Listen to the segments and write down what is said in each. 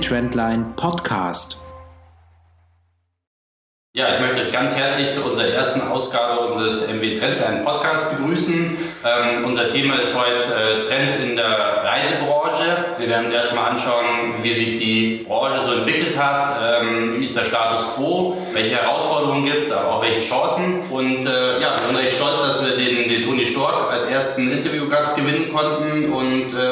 Trendline Podcast. Ja, ich möchte euch ganz herzlich zu unserer ersten Ausgabe unseres MW Trendline Podcasts begrüßen. Ähm, unser Thema ist heute äh, Trends in der Reisebranche. Wir werden uns erstmal anschauen, wie sich die Branche so entwickelt hat, ähm, wie ist der Status quo, welche Herausforderungen gibt es, aber auch welche Chancen. Und äh, ja, wir sind recht stolz, dass wir den, den Toni Stork als ersten Interviewgast gewinnen konnten. Und äh,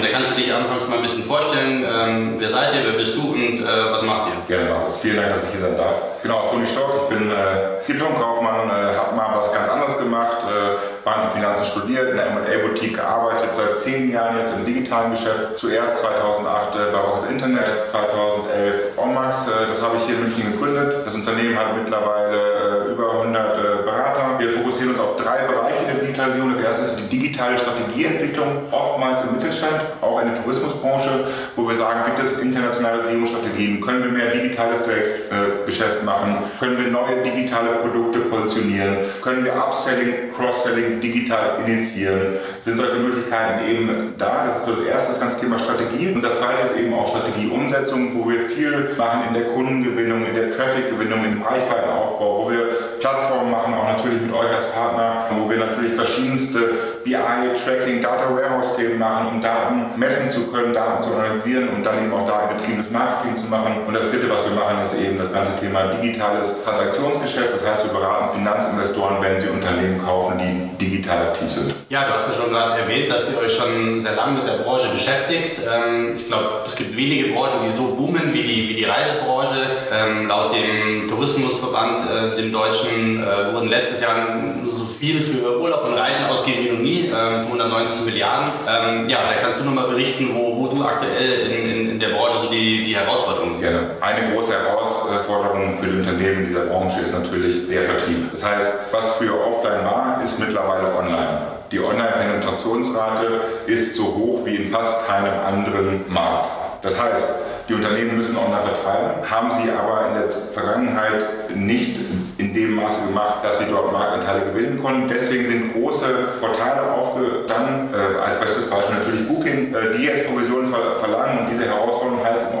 vielleicht kannst du dich anfangs mal ein bisschen vorstellen. Ähm, wer seid ihr, wer bist du und äh, was macht ihr? Gerne, Markus. Vielen Dank, dass ich hier sein darf. Genau, Toni Stock, ich bin äh, Diplomkaufmann, äh, habe mal was ganz anderes gemacht, äh, Banken, Finanzen studiert, in der M&A-Boutique gearbeitet, seit zehn Jahren jetzt im digitalen Geschäft. Zuerst 2008 äh, bei Rocket Internet, 2011 Onmax, äh, das habe ich hier in München gegründet. Das Unternehmen hat mittlerweile äh, über 100 äh, Berater. Wir fokussieren uns auf drei Bereiche Digitalisierung. Das erste ist die digitale Strategieentwicklung, oftmals im Mittelstand, auch in der Tourismusbranche, wo wir sagen, gibt es Internationalisierungsstrategien, können wir mehr digitales Direktgeschäft machen, können wir neue digitale Produkte positionieren, können wir Upselling, Cross-Selling digital initiieren, sind solche Möglichkeiten eben da. Das ist das erste, das ganze Thema Strategie. Und das zweite ist eben auch Strategieumsetzung, wo wir viel machen in der Kundengewinnung, in der Trafficgewinnung, im Reichweitenaufbau, wo wir Plattformen machen, auch natürlich mit euch als Partner, wo wir natürlich verschiedenste BI, Tracking, Data Warehouse-Themen machen, um Daten messen zu können, Daten zu analysieren und dann eben auch datenbetriebenes Marketing zu machen. Und das dritte, was wir machen, ist eben das ganze Thema digitales Transaktionsgeschäft. Das heißt, wir beraten Finanzinvestoren, wenn sie Unternehmen kaufen, die digital aktiv sind. Ja, du hast ja schon gerade erwähnt, dass ihr euch schon sehr lange mit der Branche beschäftigt. Ähm, ich glaube, es gibt wenige Branchen, die so boomen wie die, wie die Reisebranche. Ähm, laut dem Tourismusverband, äh, dem Deutschen, äh, wurden letztes Jahr so viel für Urlaub und Reisen ausgegeben wie noch nie, äh, 190 Milliarden. Ähm, ja, da kannst du nochmal berichten, wo, wo du aktuell in, in, in, der Branche so die, die Herausforderungen siehst. Gerne. Eine große Herausforderung für die Unternehmen dieser Branche ist natürlich der Vertrieb. Das heißt, was früher offline war, ist mittlerweile online. Die Online-Penetrationsrate ist so hoch wie in fast keinem anderen Markt. Das heißt, die Unternehmen müssen online vertreiben, haben sie aber in der Vergangenheit nicht in dem Maße gemacht, dass sie dort Marktanteile gewinnen konnten. Deswegen sind große Portale aufgestanden, äh, als bestes Beispiel natürlich Booking, äh, die jetzt Provisionen ver verlangen. Und diese Herausforderung heißt im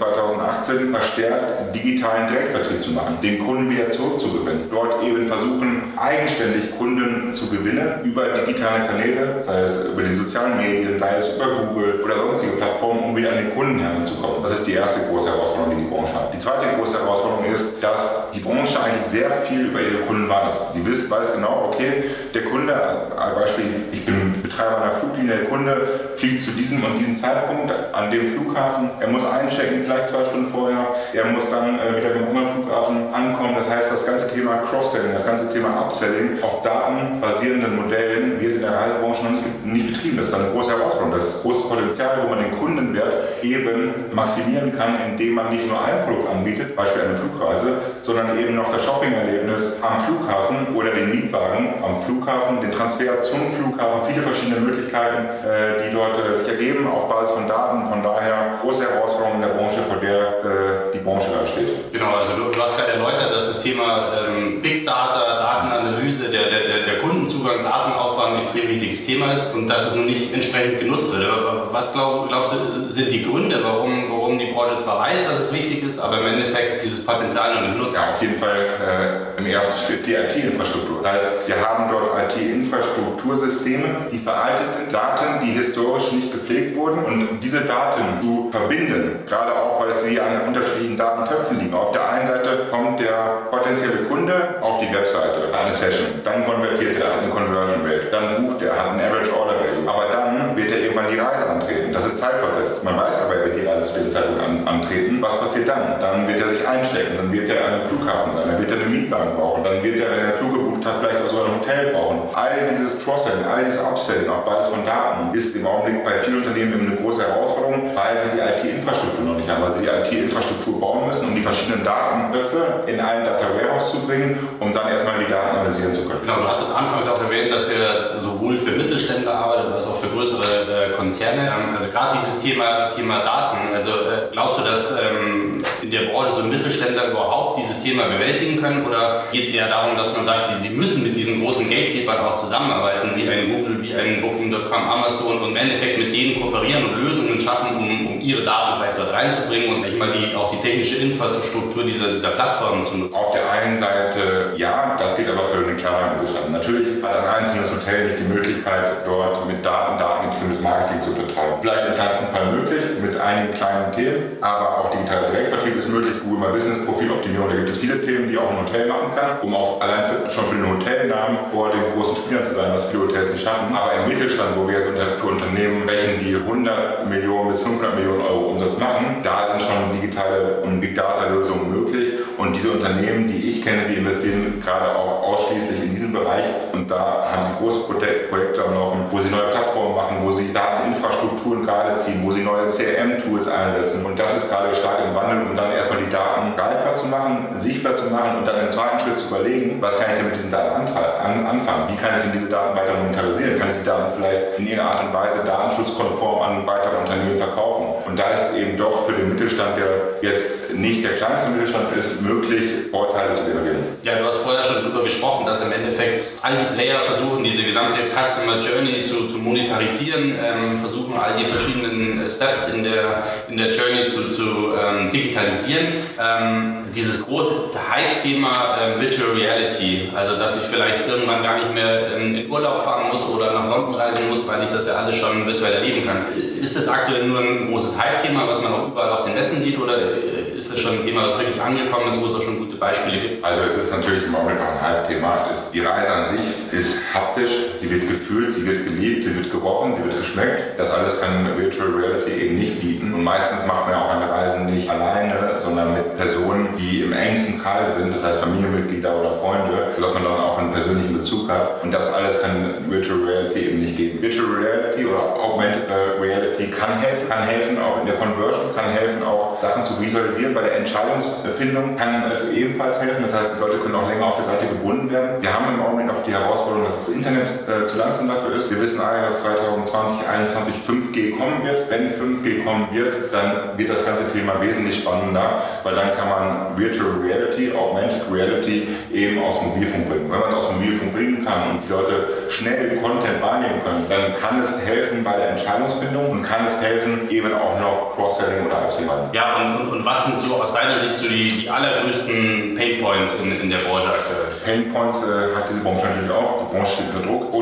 2018 verstärkt digitalen Direktvertrieb zu machen, den Kunden wieder zurückzugewinnen. Dort eben versuchen, eigenständig Kunden zu gewinnen über digitale Kanäle, sei es über die sozialen Medien, sei es über Google oder sonstige Plattformen, um wieder an den Kunden heranzukommen. Das ist die erste große Herausforderung, die die Branche hat. Die zweite große Herausforderung ist, dass die Branche eigentlich sehr viel über ihre Kunden weiß. Sie weiß, genau, okay, der Kunde, als Beispiel, ich bin Betreiber einer Fluglinie, der Kunde fliegt zu diesem und diesem Zeitpunkt an dem Flughafen, er muss einchecken, vielleicht zwei Stunden vorher, er muss dann äh, wieder beim anderen Flughafen ankommen. Das heißt, das ganze Thema Cross-Selling, das ganze Thema Upselling auf datenbasierenden Modellen wird in der Reisebranche noch nicht, nicht betrieben. Das ist eine große Herausforderung. Das ist großes Potenzial, wo man den Kundenwert eben maximieren kann, indem man nicht nur ein Produkt anbietet, Beispiel eine Flugreise, sondern eben noch das Shopping-Erlebnis am Flughafen oder den Mietwagen am Flughafen, den Transfer zum Flughafen, viele verschiedene Möglichkeiten, äh, die dort äh, sich ergeben auf Basis von Daten. Von daher große Herausforderung in der Branche, vor der äh, die Branche da steht. Genau, also du hast gerade erläutert, dass das Thema ähm, Big Data, Datenanalyse, der, der, der Kundenzugang, Datenaufbau ein extrem wichtiges Thema ist und dass es noch nicht entsprechend genutzt wird. Was glaub, glaubst du, sind die Gründe, warum, warum die Branche zwar weiß, dass es wichtig ist, aber im Endeffekt dieses Potenzial noch nicht nutzt? Ja, auf jeden Fall äh, im ersten Schritt die IT-Infrastruktur. Das heißt, wir haben dort IT-Infrastruktursysteme, die veraltet sind, Daten, die historisch nicht gepflegt wurden und diese Daten zu verbinden, gerade auch, weil sie an unterschiedlichen Datentöpfen liegen. Auf der einen Seite kommt der potenzielle Kunde auf die Webseite, eine Session, dann konvertiert er, eine Conversion Rate, dann bucht er, hat ein Average Order Value, aber dann wird er irgendwann die Reise antreten. Das ist zeitversetzt. Man weiß aber, er wird die Reise zu dem Zeitpunkt an, antreten. Was passiert dann? Dann wird er sich einstecken, dann wird er an einem Flughafen sein, dann wird er einen Mietwagen brauchen, dann wird er, wenn er einen Flug gebucht hat, vielleicht auch so ein Hotel brauchen. All dieses Cross-Selling, all dieses Upselling auf Basis von Daten ist im Augenblick bei vielen Unternehmen eine große Herausforderung, weil sie die IT-Infrastruktur noch nicht haben, weil sie die IT-Infrastruktur bauen müssen, um die verschiedenen Datentöpfe in einen Data Warehouse zu bringen, um dann erstmal die Daten analysieren zu können. Genau, du hattest anfangs auch erwähnt, dass ihr sowohl für Mittelständler arbeitet, als auch für größere äh, Konzerne. Also gerade dieses Thema, Thema Daten, also äh, glaubst du, dass ähm, in der Branche so Mittelständler überhaupt dieses Thema bewältigen können? Oder geht es eher darum, dass man sagt, sie, sie müssen mit diesen großen Gatekeepers auch zusammenarbeiten, wie ein Google, wie ein Booking.com, Amazon und im Endeffekt mit denen kooperieren und Lösungen schaffen, um, um ihre Daten weiter dort reinzubringen und nicht mal die, auch die technische Infrastruktur dieser, dieser Plattformen zu nutzen? Auf der einen Seite ja, das geht aber für den klaren Mittelstand. Natürlich hat ein einzelnes Hotel nicht die Möglichkeit, dort mit Daten, datengetriebenes Marketing zu betreiben. Vielleicht im kleinsten Fall möglich, mit einigen kleinen Themen, aber auch digitaler Direktvertrieb ist möglich. Google My Business Profiloptimierung, da gibt es viele Themen, die auch ein Hotel machen kann, um auch allein für, schon für den Hotelnamen vor den großen Spielern zu sein, was viele Hotels nicht schaffen. Aber im Mittelstand, wo wir jetzt für Unternehmen welchen, die 100 Millionen bis 500 Millionen Euro Umsatz machen, da sind schon digitale und Big Data Lösungen möglich. Und diese Unternehmen, die ich kenne, die investieren gerade auch ausschließlich in diesem Bereich und da haben sie große Projekte am Laufen, wo sie neue Plattformen machen, wo sie Dateninfrastrukturen gerade ziehen, wo sie neue CRM-Tools einsetzen. Und das ist gerade stark im Wandel, um dann erstmal die Daten greifbar zu machen, sichtbar zu machen und dann im zweiten Schritt zu überlegen, was kann ich denn mit diesen Daten anfangen? Wie kann ich denn diese Daten weiter monetarisieren? Kann ich die Daten vielleicht in irgendeiner Art und Weise datenschutzkonform an weitere Unternehmen verkaufen? Und da eben doch für den Mittelstand, der jetzt nicht der kleinste Mittelstand ist, möglich, Vorteile zu generieren. Ja, du hast vorher schon darüber gesprochen, dass im Endeffekt all die Player versuchen, diese gesamte Customer Journey zu, zu monetarisieren, ähm, versuchen all die verschiedenen äh, Steps in der, in der Journey zu, zu ähm, digitalisieren. Ähm, dieses große Hype-Thema äh, Virtual Reality, also dass ich vielleicht irgendwann gar nicht mehr in, in Urlaub fahren muss oder nach London reisen muss, weil ich das ja alles schon virtuell erleben kann. Ist das aktuell nur ein großes Hype-Thema, was man auch überall auf den Messen sieht, oder äh, ist das schon ein Thema, was wirklich angekommen ist, wo es auch schon gute Beispiele gibt? Also es ist natürlich im Augenblick noch ein Hype-Thema. Die Reise an sich ist haptisch, sie wird gefühlt, sie wird geliebt, sie wird gerochen, sie wird geschmeckt. Das alles kann Virtual Reality eben nicht bieten. Und meistens macht man auch eine Reise nicht alleine, sondern mit Personen, die im engsten Kreis sind, das heißt Familienmitglieder oder Freunde, sodass man dann auch einen persönlichen Bezug hat. Und das alles kann Virtual Reality eben nicht geben. Virtual Reality oder Augmented Reality kann helfen, kann helfen auch in der Conversion, kann helfen auch Sachen zu visualisieren. Bei der Entscheidungsfindung kann es ebenfalls helfen. Das heißt, die Leute können auch länger auf der Seite gebunden werden. Wir haben im Augenblick noch die Herausforderung, dass das Internet äh, zu langsam dafür ist. Wir wissen alle, dass 2020, 2021 5G kommen wird. Wenn 5G kommen wird, dann wird das ganze Thema wesentlich spannender, weil dann kann man Virtual Reality, Augmented Reality eben aus Mobilfunk bringen. Wenn man es aus Mobilfunk bringen kann und die Leute schnell Content wahrnehmen können, dann kann es helfen bei der Entscheidungsfindung und kann es helfen eben auch noch Cross-Selling oder Upselling. Ja, und, und, was sind so aus deiner Sicht so die, die allergrößten Painpoints in, in der Branche aktuell? Painpoints äh, hat diese Branche natürlich auch. Die Branche steht unter Druck.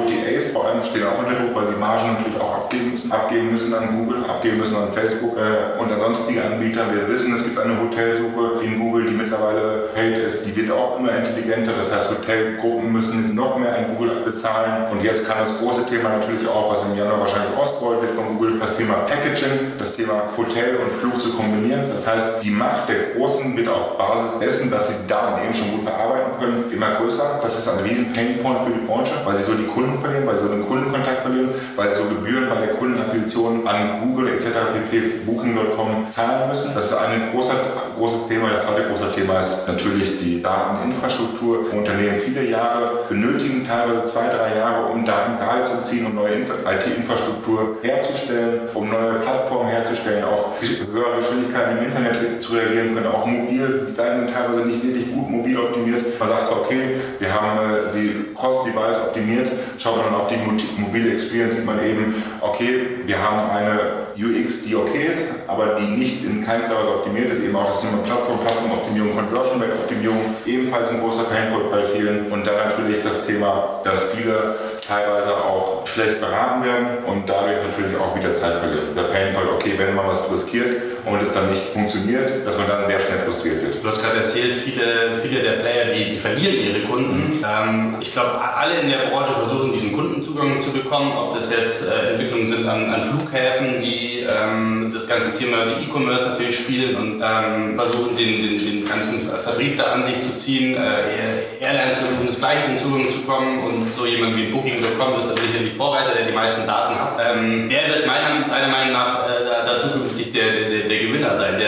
OTAs vor allem stehen auch unter Druck, weil sie Margen natürlich auch abgeben müssen. Abgeben müssen an Google, abgeben müssen an Facebook äh, und an sonstige Anbieter. Wir wissen, es gibt eine Hotelsuche in Google, die mittlerweile hält ist. Die wird auch immer intelligenter. Das heißt, Hotelgruppen müssen noch mehr an Google bezahlen. Und jetzt kam das große Thema natürlich auch, was im Januar wahrscheinlich ausgerollt wird von Google, das Thema Packaging, das Thema Hotel und Flug zu kombinieren. Das heißt, die Macht der Großen wird auf Basis dessen, dass sie Daten eben schon gut verarbeiten können, immer größer. Das ist ein riesen Painpoint für die Branche, weil sie so die Kunden verlieren, weil sie so den Kundenkontakt verlieren, weil sie so Gebühren bei der Kundenakquisition an Google etc. pp. Booking.com zahlen müssen. Das ist ein großer, großes Thema. Das zweite große Thema ist natürlich die Dateninfrastruktur. Unternehmen viele Jahre benötigen teilweise zwei, drei Jahre, um Daten gerade zu ziehen, um neue IT-Infrastruktur herzustellen, um neue Plattformen herzustellen, auf höhere Geschwindigkeiten im Internet zu reagieren können, auch mobil. Die Seiten sind teilweise nicht wirklich gut mobil optimiert. Man sagt zwar, okay, wir haben äh, sie cross-device optimiert, schaut man dann auf die mobile Experience, sieht man eben, okay, wir haben eine UX, die okay ist, aber die nicht in keinster Weise optimiert ist. Eben auch das Thema Plattform, Plattformoptimierung, Conversion Rate Optimierung, ebenfalls ein großer Painpoint bei vielen. Und dann natürlich das Thema, dass viele teilweise auch schlecht beraten werden und dadurch natürlich auch wieder Zeit verlieren. Der Painpoint, okay, wenn man was riskiert und es dann nicht funktioniert, dass man dann sehr schnell frustriert wird. Du hast gerade erzählt, viele, viele der Player, die, die verlieren ihre Kunden. Ähm, ich glaube, alle in der Branche versuchen, diesen Kundenzugang zu bekommen, ob das jetzt äh, Entwicklungen sind an, an Flughäfen, die ähm, das ganze Thema E-Commerce natürlich spielen und ähm, versuchen, den, den, den ganzen Vertrieb da an sich zu ziehen. Äh, Airlines versuchen, das gleiche in Zugang zu kommen und so jemand wie Booking Booking.com ist natürlich die Vorreiter, der die meisten Daten hat. Ähm, wer wird meiner, deiner Meinung nach äh, da, da, zukünftig der, der, der, Gewinner sein, der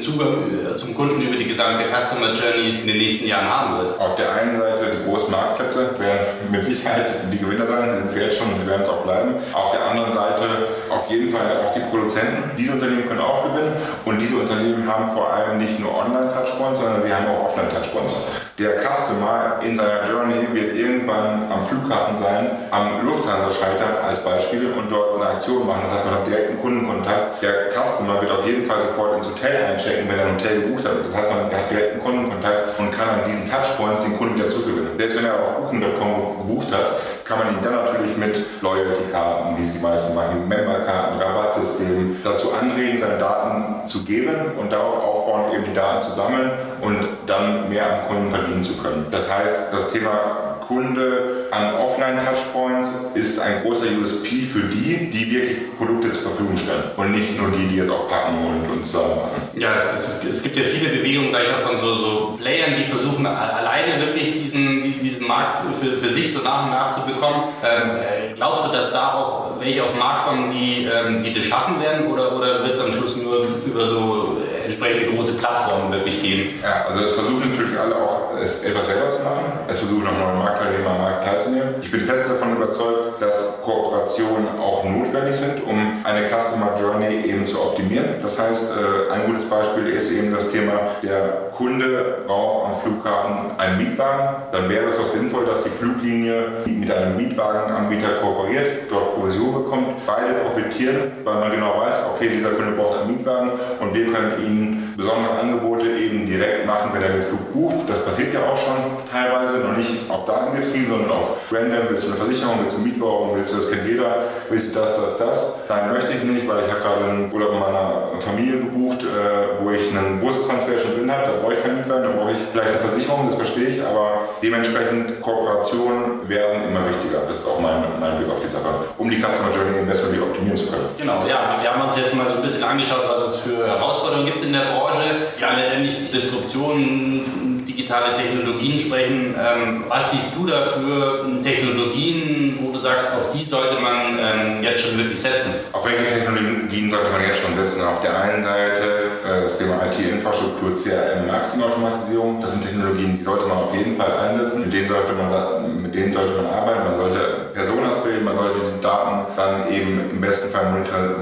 Zugang äh, zum Kunden über die gesamte Customer Journey in den nächsten Jahren haben wird? Auf der einen Seite die großen Marktplätze werden mit Sicherheit die Gewinner sein, sie sind es jetzt schon und sie werden es auch bleiben. Auf der anderen Seite, auf jeden Fall auch die Produzenten. Diese Unternehmen können auch gewinnen und diese Unternehmen haben vor allem nicht nur Online-Touchpoints, sondern sie haben auch Offline-Touchpoints. Der Customer in seiner Journey wird irgendwann am Flughafen sein, am Lufthansa-Schalter als Beispiel und dort eine Aktion machen. Das heißt, man hat direkten Kundenkontakt. Der Customer wird auf jeden Fall sofort ins Hotel einchecken, wenn er ein Hotel gebucht hat. Das heißt, man hat direkten Kundenkontakt und kann an diesen Touchpoints den Kunden wieder zurückgewinnen. Selbst wenn er auf Booking.com gebucht hat, kann man ihn dann natürlich mit Loyalty-Karten, wie sie meisten machen, Member-Karten, Rabattsystemen dazu anregen, seine Daten zu geben und darauf aufbauend eben die Daten zu sammeln und dann mehr am Kunden verdienen zu können. Das heißt, das Thema Kunde an Offline-Touchpoints ist ein großer USP für die, die wirklich Produkte zur Verfügung stellen und nicht nur die, die es auch packen und uns sagen machen. Ja, es, es, es, gibt ja viele Bewegungen, sag ich mal, von so, so Playern, die versuchen alleine wirklich diesen, diesen Markt für, für sich so nach und nach zu bekommen. Ähm, glaubst du, dass da auch welche auf den Markt kommen, die, ähm, die das schaffen werden oder, oder wird es am Schluss nur über so entsprechende große Plattformen wirklich gehen? Ja, also es versuchen natürlich alle auch es etwas selber zu machen. Es versuchen auch neue Marktteilnehmer am Markt teilzunehmen. Ich bin fest davon überzeugt, dass Kooperationen auch notwendig sind, um eine Customer Journey eben zu optimieren. Das heißt, äh, ein gutes Beispiel ist eben das Thema, der Kunde braucht am Flughafen einen Mietwagen. Dann wäre es doch sinnvoll, dass die Fluglinie mit einem Mietwagenanbieter kooperiert, dort Provision bekommt. Beide profitieren, weil man genau weiß, okay, dieser Kunde braucht einen Mietwagen und wir können ihn besondere Angebote eben direkt machen, wenn er den Flug bucht. Das passiert ja auch schon teilweise, noch nicht auf Daten getrieben, sondern auf random. Willst du eine Versicherung, willst du Mietwagen, willst du, das kennt jeder, willst du das, das, das? Nein, möchte ich nicht, weil ich habe gerade einen Urlaub in meiner Familie gebucht, äh, wo ich einen Bustransfer schon drin habe, da brauche ich keinen Mietwagen, da brauche ich vielleicht eine Versicherung, das verstehe ich, aber dementsprechend Kooperationen werden immer wichtiger. Das ist auch mein, mein Blick auf die Sache, um die Customer Journey besser optimieren zu können. Genau, ja, wir haben uns jetzt mal so ein bisschen angeschaut, was es für Herausforderungen gibt in der Branche. Ja letztendlich die Disruption, digitale Technologien sprechen. Ähm, was siehst du da für Technologien, wo du sagst, auf die sollte man ähm, jetzt schon wirklich setzen? Auf welche Technologien sollte man jetzt schon setzen? Auf der einen Seite äh, das Thema IT-Infrastruktur, CRM, Marketingautomatisierung. Das sind Technologien, die sollte man auf jeden Fall einsetzen. Mit denen sollte man, mit denen sollte man arbeiten. Man sollte Personas bilden, man sollte diese Daten dann eben im besten Fall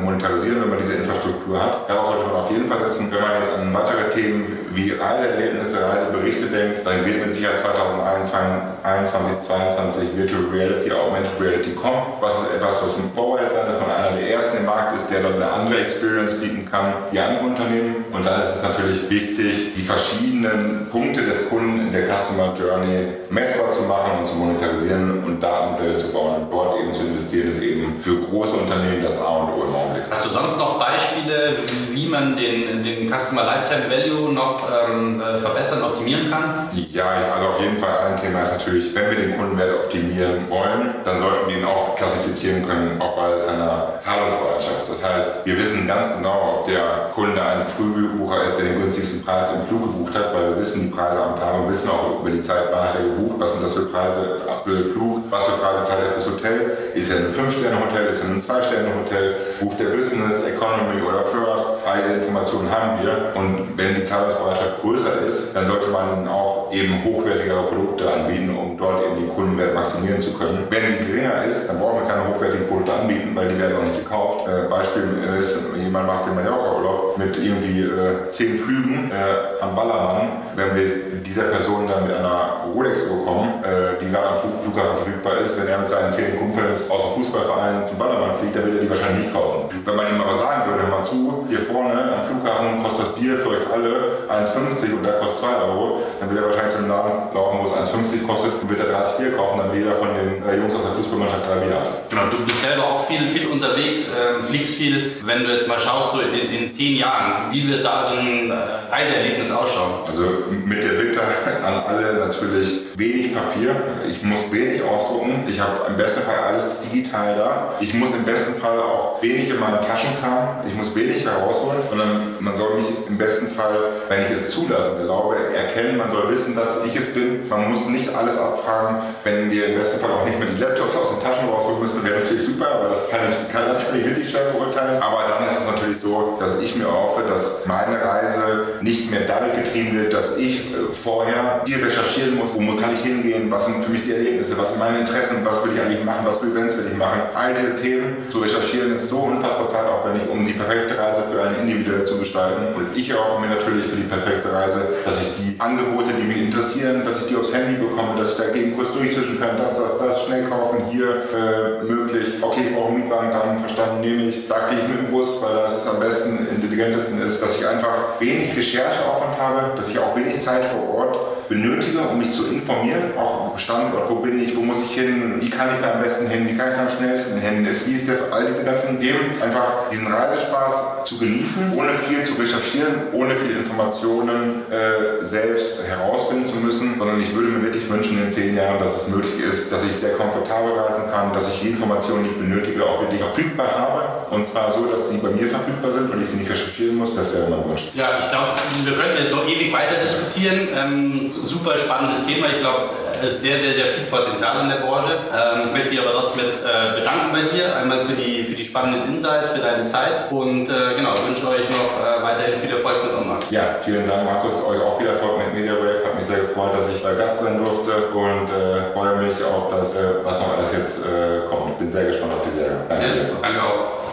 monetarisieren, wenn man diese Infrastruktur hat. Darauf sollte man auf jeden Fall setzen. Wenn man jetzt an weitere Themen wie Reiseerlebnisse, Reiseberichte denkt, dann wird mit Sicherheit 2021, 2022 Virtual Reality, Augmented Reality kommen. Was ist etwas, was ein Vorreiter sein, dass man einer der ersten im Markt ist, der dann eine andere Experience bieten kann wie andere Unternehmen. Und dann ist es natürlich wichtig, die verschiedenen Punkte des Kunden in der Customer Journey messbar zu machen und zu monetarisieren und Datenmodelle zu bauen. Und dort eben zu investieren, ist eben für große Unternehmen das A und O im Augenblick. Hast du sonst noch Beispiele, wie man den, den Customer Lifetime Value noch ähm, äh, verbessern, optimieren kann? Ja, also auf jeden Fall ein Thema ist natürlich, wenn wir den Kundenwert optimieren wollen, dann sollten wir ihn auch klassifizieren können, auch bei seiner Zahlungsbereitschaft. Das heißt, wir wissen ganz genau, ob der Kunde ein Frühbucher ist, der den günstigsten Preis im Flug gebucht hat, weil wir wissen die Preise am Tag und wissen auch über die Zeit, wann hat er gebucht, was sind das für Preise für den Flug, was für Preise zahlt er fürs Hotel, ist er ein 5-Sterne-Hotel, ist er ein 2-Sterne-Hotel, bucht er Business, Economy oder First, all diese Informationen haben wir und wenn die Zahlungsbereitschaft größer ist, dann sollte man auch eben hochwertigere Produkte anbieten, um dort eben den Kundenwert maximieren zu können. Wenn sie geringer ist, dann brauchen wir keine hochwertigen Produkte anbieten, weil die werden auch nicht gekauft. Äh, Beispiel ist, jemand macht den Mallorca-Urlaub mit irgendwie äh, zehn Flügen äh, am Ballermann. Wenn wir dieser Person dann mit einer Rolex bekommen, äh, die gerade am Flughafen verfügbar ist, wenn er mit seinen zehn Kumpels aus dem Fußballverein zum Ballermann fliegt, dann wird er die wahrscheinlich nicht kaufen. Wenn man ihm aber sagen würde, hör mal zu, hier vorne am Flughafen kostet das Bier für euch alle 1,50 und da kostet 2 Euro, dann wird er wahrscheinlich zu einem Laden laufen, wo es 1,50 kostet und wird er 30 Bier kaufen, dann jeder von den äh, Jungs aus der Fußballmannschaft drei Bier hat. Genau, du bist selber auch viel, viel unterwegs, äh, fliegst viel. Wenn du jetzt mal schaust, so in, in zehn Jahren, wie wird da so ein äh, Reiseerlebnis ausschauen? Also mit der Bitte an alle natürlich wenig Papier. Ich muss wenig ausdrucken. Ich habe im besten Fall alles digital da. Ich muss im besten Fall auch wenig in meinen Taschen haben. Ich muss wenig herausholen, sondern man soll mich im besten Fall, wenn ich es zulasse und erlaube, erkennen. Man soll wissen, dass ich es bin. Man muss nicht alles abfragen. Wenn wir im besten Fall auch nicht mit den Laptops aus den Taschen rausholen müssen, wäre natürlich super, aber das kann ich, kann, das kann ich wirklich schwer beurteilen. Aber dann ist es natürlich so, dass ich mir hoffe, dass meine Reise nicht mehr dadurch getrieben wird, dass ich äh, vorher viel recherchieren muss, wo kann ich hingehen, was sind für mich die Erlebnisse, was sind meine Interessen, was will ich eigentlich machen, was für Events will ich machen. All diese Themen zu recherchieren ist so unfassbar aufwendig, um die perfekte Reise für einen individuell zu gestalten. Und ich erhoffe mir natürlich für die perfekte Reise, dass ich die Angebote, die mich interessieren, dass ich die aufs Handy bekomme, dass ich dagegen kurz durchtischen kann, das, das, das, schnell kaufen, hier äh, möglich. Okay, ich brauche einen Mietwagen, dann verstanden, nehme ich. Da gehe ich mit dem Bus, weil das am besten, intelligentesten ist, dass ich einfach wenig Rechercheaufwand habe, dass ich auch wenig Zeit vor Ort benötige, um mich zu informieren, auch Standort, wo bin ich, wo muss ich hin, wie kann ich da am besten hin, wie kann ich da am schnellsten hin, ist, wie ist der, all diese ganzen Themen, einfach diesen Reisespaß zu genießen, ohne viel zu recherchieren, ohne viele Informationen äh, selbst herausfinden zu müssen, sondern ich würde mir wirklich wünschen in zehn Jahren, dass es möglich ist, dass ich sehr komfortabel reisen kann, dass ich die Informationen, die ich benötige, auch wirklich verfügbar habe und zwar so, dass sie bei mir verfügbar sind und ich sie nicht recherchieren muss, das wäre mein Wunsch. Ja, ich glaube, wir könnten jetzt noch ewig weiter diskutieren. Ähm, super spannendes Thema. Ich glaube, es ist sehr, sehr, sehr viel Potenzial in der Branche. Ähm, ich möchte mich aber trotzdem jetzt äh, bedanken bei dir, einmal für die, für die spannenden Insights, für deine Zeit und äh, genau, wünsche euch noch äh, weiterhin viel Erfolg mit Ommax. Ja, vielen Dank, Markus. Euch auch viel Erfolg mit MediaWave. Hat mich sehr gefreut, dass ich Gast sein durfte und äh, freue mich auf das, was noch alles jetzt äh, kommt. Bin sehr gespannt auf die Serie. Danke, ja, danke auch.